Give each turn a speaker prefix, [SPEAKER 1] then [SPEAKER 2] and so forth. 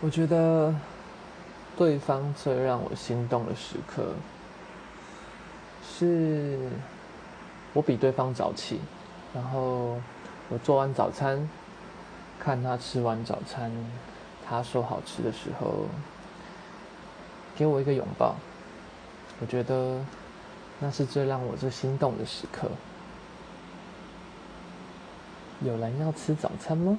[SPEAKER 1] 我觉得对方最让我心动的时刻是我比对方早起然后我做完早餐看他吃完早餐他说好吃的时候给我一个拥抱。我觉得那是最让我最心动的时刻。有人要吃早餐吗？